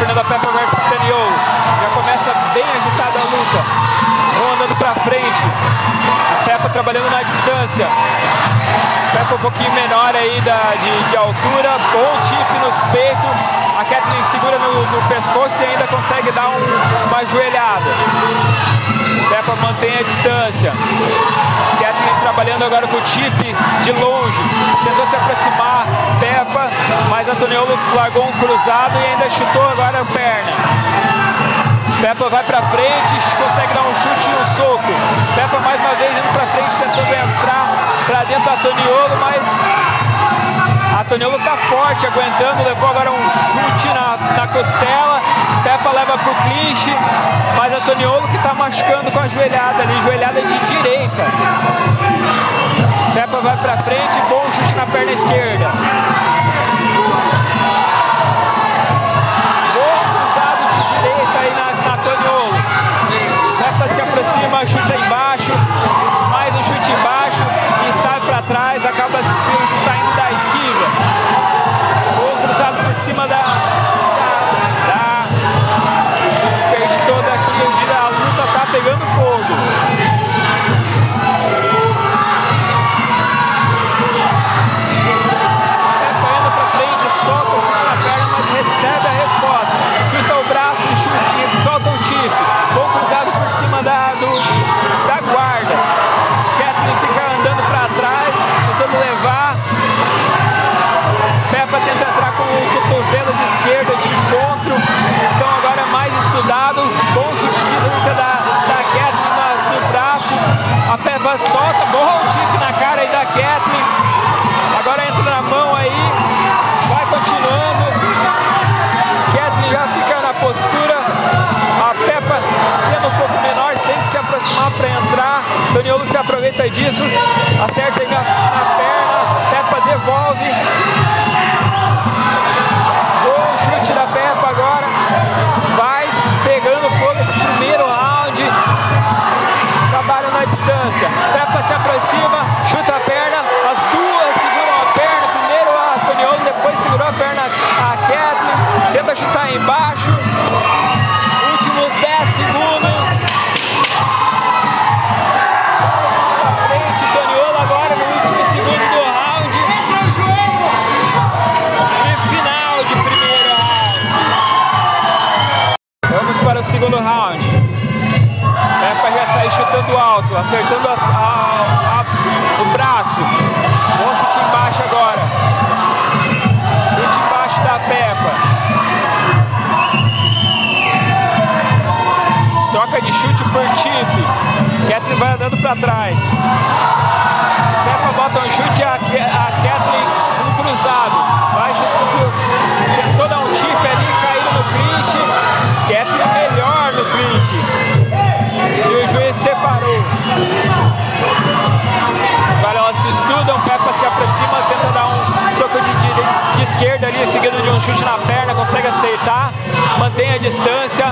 Fernanda Peppa versus Daniel. Já começa bem agitada a luta. Vão andando pra frente. A Peppa trabalhando na distância. Peppa um pouquinho menor aí da, de, de altura. Bom tip nos peitos. A Kathleen segura no, no pescoço e ainda consegue dar um, uma joelhada. Peppa mantém a distância. Kathleen trabalhando agora com o chip de longe. Tentou se aproximar. Antoniolo largou um cruzado e ainda chutou agora a perna. Peppa vai pra frente, consegue dar um chute e um soco. Peppa mais uma vez indo pra frente, tentando entrar pra dentro do Antoniolo, mas a Toniolo tá forte, aguentando, levou agora um chute na, na costela. Peppa leva pro clinch, mas a Toniolo que tá machucando com a joelhada ali, joelhada de direita. Peppa vai pra frente, bom chute na perna esquerda. Aproveita disso. Acerta aí na, na perna. Acertando as- a- se aproxima, tenta dar um soco de, direita, de esquerda ali, seguido de um chute na perna, consegue acertar, mantém a distância.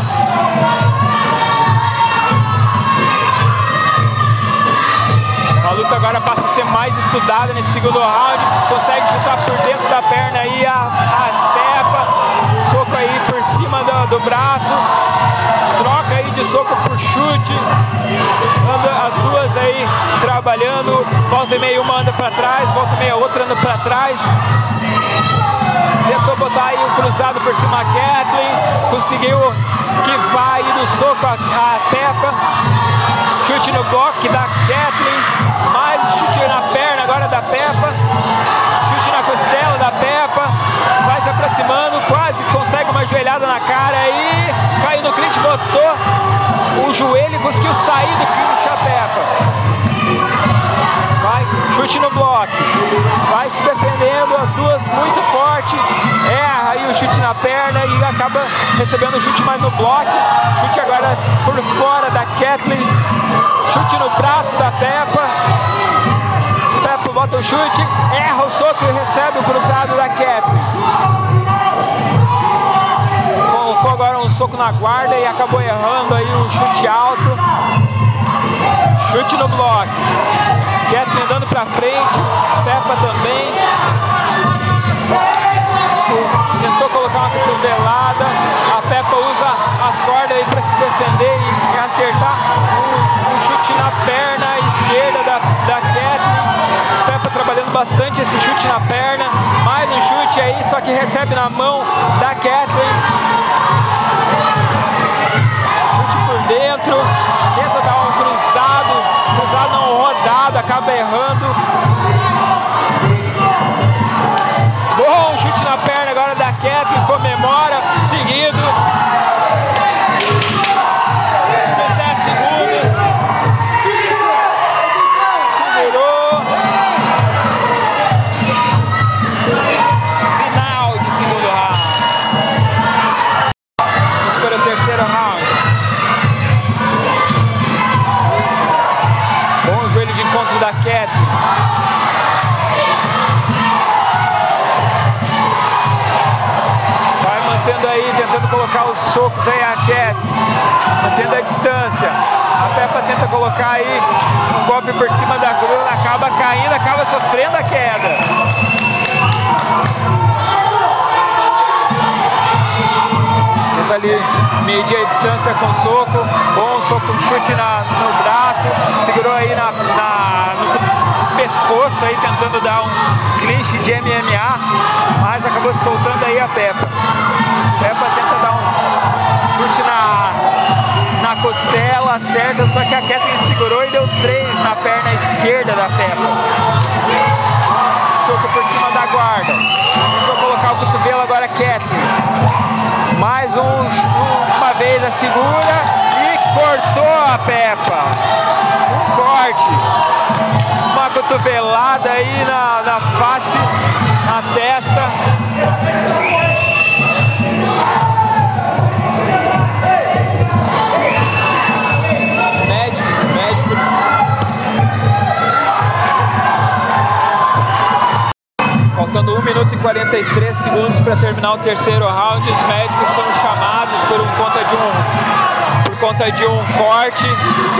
A luta agora passa a ser mais estudada nesse segundo round. Consegue chutar por dentro da perna aí a, a Peppa. Soco aí do, braço. Troca aí de soco por chute. As duas aí trabalhando. Volta e meia uma anda pra trás, volta e meia outra anda pra trás. Tentou botar aí um cruzado por cima a Kathleen. Conseguiu esquivar aí do soco a, a Peppa. Chute no bloco da Kathleen. Mais chute na perna agora da Peppa. Chute na costela da Peppa. Se aproximando, quase consegue uma joelhada na cara aí. Caiu no clinch, botou o joelho e conseguiu sair do clinch a Peppa. Vai, chute no bloco. Vai se defendendo, as duas muito forte. Erra aí o chute na perna e acaba recebendo o chute mais no bloco. Chute agora por fora da Kathleen. Chute no braço da Peppa. Bota o chute, erra o soco e recebe o cruzado da Kathleen. Colocou agora um soco na guarda e acabou errando aí o chute alto. Chute no bloco. Kathleen andando pra frente. Peppa também. Tentou colocar uma cotovelada. Bastante esse chute na perna. Mais um chute aí, só que recebe na mão da Kathleen. Chute por dentro. Tenta dar um cruzado. Cruzado não rodado, acaba errando. Joelho de encontro da. Vai mantendo aí, tentando colocar os socos aí a Kathleen. Mantendo a distância. A Peppa tenta colocar aí um golpe por cima da gruna, acaba caindo, acaba sofrendo a queda. Tenta ali medir a distância com soco. Bom soco, um chute na, no braço. Segurou aí na, na- no pescoço aí, tentando dar um clinch de MMA. Mas acabou soltando aí a Peppa. Peppa tenta dar um chute na, na costela, acerta, só que a Kathleen segurou e deu três na perna esquerda da Peppa. Soco por cima da guarda. Vou colocar o cotovelo agora, Kathleen. Mais um, uma vez a segura cortou a Peppa. Um corte. Uma cotovelada aí na, na face, na testa. Médico, médico. Faltando 1 minuto e 43 segundos para terminar o terceiro round, os médicos são chamados por um conta de um conta de um corte,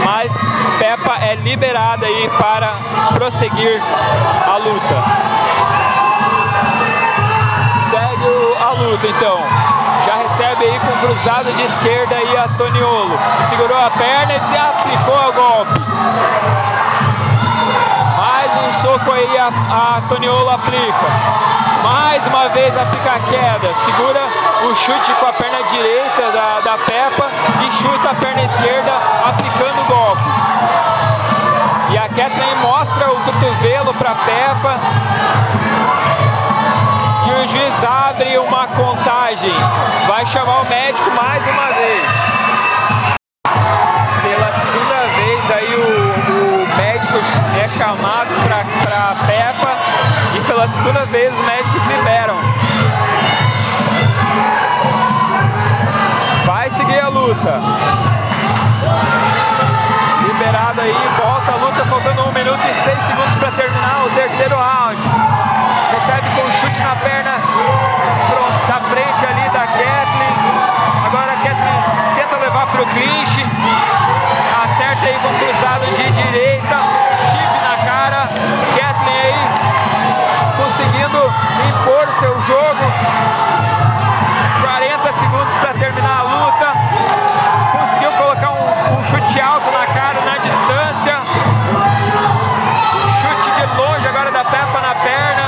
mas Peppa é liberada aí para prosseguir a luta. Segue a luta então. Já recebe aí com cruzado de esquerda aí a Toniolo. Segurou a perna e aplicou o golpe. Mais um soco aí a, a Toniolo aplica. Mais uma vez aplica a queda. Segura o chute com a perna direita da, da Peppa e chuta a perna esquerda aplicando o golpe. E a Kathleen mostra o cotovelo para Peppa. E o juiz abre uma contagem. Vai chamar o médico mais uma vez. O, o médico é chamado para Peppa e pela segunda vez os médicos Seguir a luta. Liberado aí, volta a luta, faltando 1 minuto e 6 segundos para terminar o terceiro round. Recebe com um chute na perna da frente ali da Kathleen. Agora a Kathleen tenta levar para o clinch. Acerta aí com cruzado de direita. Chip na cara. Kathleen aí conseguindo impor seu jogo. 40 segundos para terminar a luta. Um, chute alto na cara na distância. Chute de longe agora da Peppa na perna.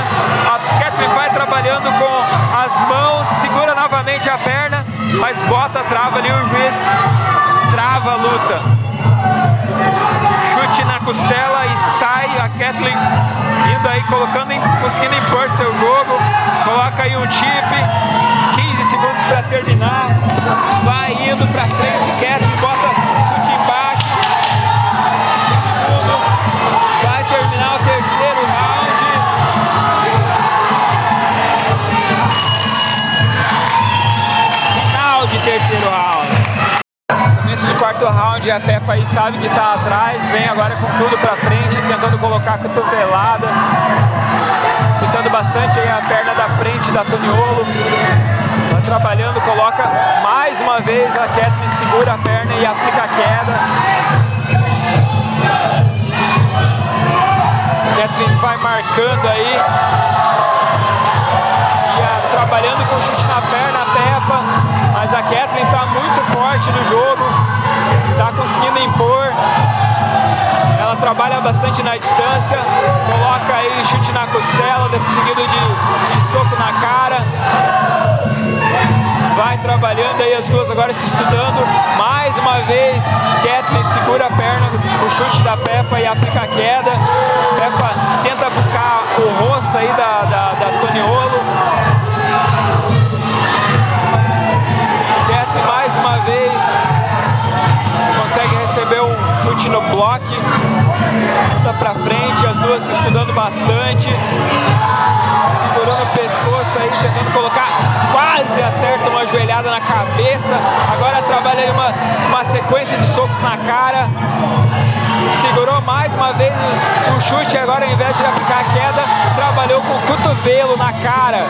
A Kathleen vai trabalhando com as mãos, segura novamente a perna, mas bota a trava ali, o juiz trava a luta. Chute na costela e sai a Kathleen indo aí, colocando, conseguindo impor seu jogo. Coloca aí um chip, 15 segundos para terminar. Vai indo para frente, Kathleen bota round, a Peppa aí sabe que tá atrás, vem agora com tudo pra frente, tentando colocar a cotovelada, chutando bastante a perna da frente da Toniolo. Vai trabalhando, coloca mais uma vez a Kathleen segura a perna e aplica a queda. Kathleen vai marcando aí. E a- trabalhando com chute na perna, a Peppa. Mas a Kathleen está muito forte no jogo. Está conseguindo impor. Ela trabalha bastante na distância, coloca aí chute na costela, seguido de, de soco na cara. Vai trabalhando aí as duas agora se estudando. Mais uma vez, Kathleen segura a perna, o chute da Peppa e aplica a queda. Peppa tenta buscar o rosto aí da, da, receber um chute no bloco, anda pra frente, as duas se estudando bastante, segurando o pescoço aí, tentando colocar, quase acerta uma joelhada na cabeça, agora trabalha aí uma, uma sequência de socos na cara, segurou mais uma vez o chute, agora ao invés de aplicar a queda, trabalhou com o cotovelo na cara.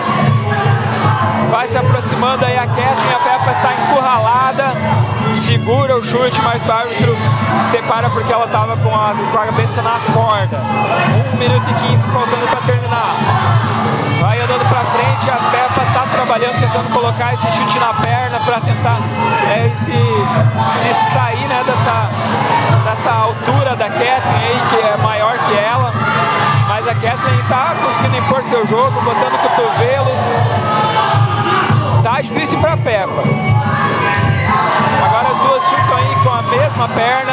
Vai se aproximando aí a Kathleen, a Peppa está encurralada, segura o chute, mas o árbitro separa porque ela estava com, com a cabeça na corda. 1 minuto e 15 faltando para terminar. Vai andando para frente, a Peppa está trabalhando, tentando colocar esse chute na perna para tentar é, se, se sair né, dessa, dessa altura da Kathleen aí, que é maior que ela. Mas a Kathleen está conseguindo impor seu jogo, botando cotovelos. Tá difícil para Peppa. Com a mesma perna.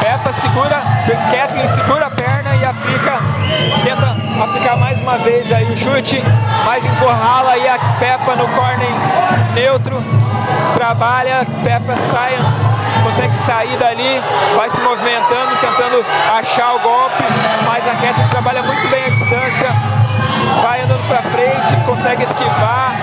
Peppa segura, Kathleen segura a perna e aplica, tenta aplicar mais uma vez aí o chute, mas encurrala aí a Peppa no corner neutro. Trabalha, Peppa sai, consegue sair dali, vai se movimentando, tentando achar o golpe, mas a Kathleen trabalha muito bem a distância, vai andando para frente, consegue esquivar.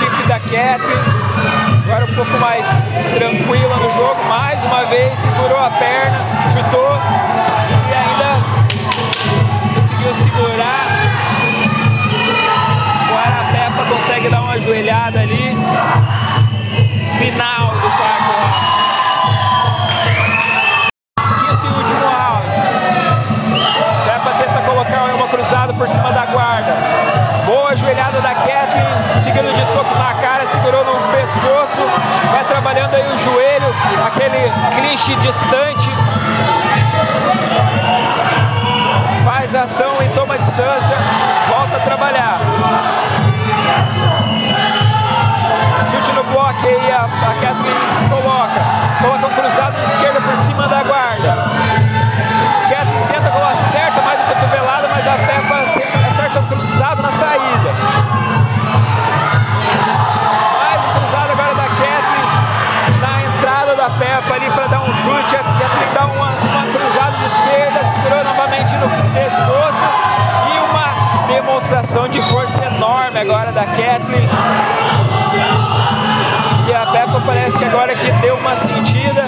Time da Kathleen, agora um pouco mais tranquila no jogo, mais uma vez segurou a perna, chutou Ação e toma distância, volta a trabalhar. Chute no bloco aí, a, a Kathleen coloca. Coloca um cruzado de esquerda por cima da guarda. Kathleen tenta acerta mais uma cotovelada, mas a Peppa acerta o cruzado na saída. Mais um cruzado agora da Kathleen na entrada da Peppa ali para dar um chute. A Kathleen dá uma, uma cruzada de esquerda, segurou novamente no demonstração de força enorme agora da Kathleen. E a Peppa parece que agora que deu uma sentida,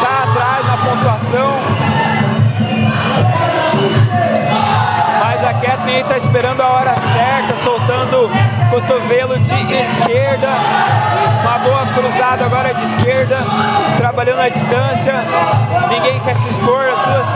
tá atrás na pontuação. Mas a Kathleen está esperando a hora certa, soltando cotovelo de esquerda. Uma boa cruzada agora de esquerda, trabalhando a distância. Ninguém quer se expor, as duas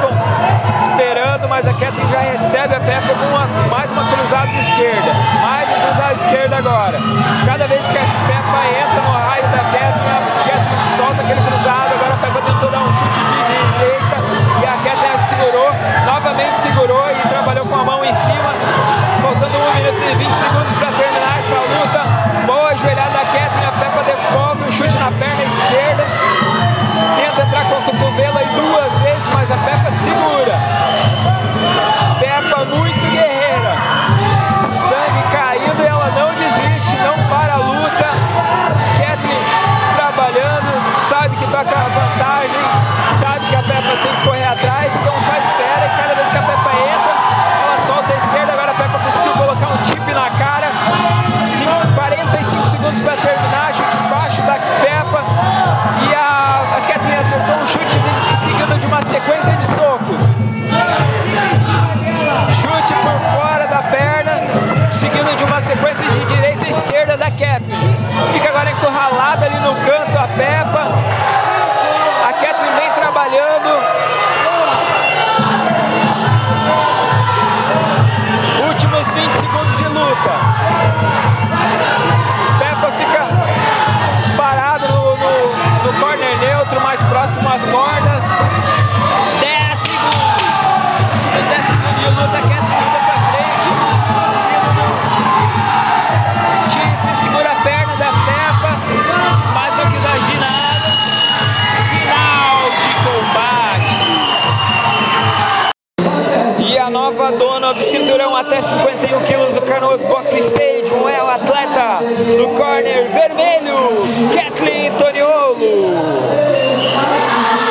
Ladies and Space.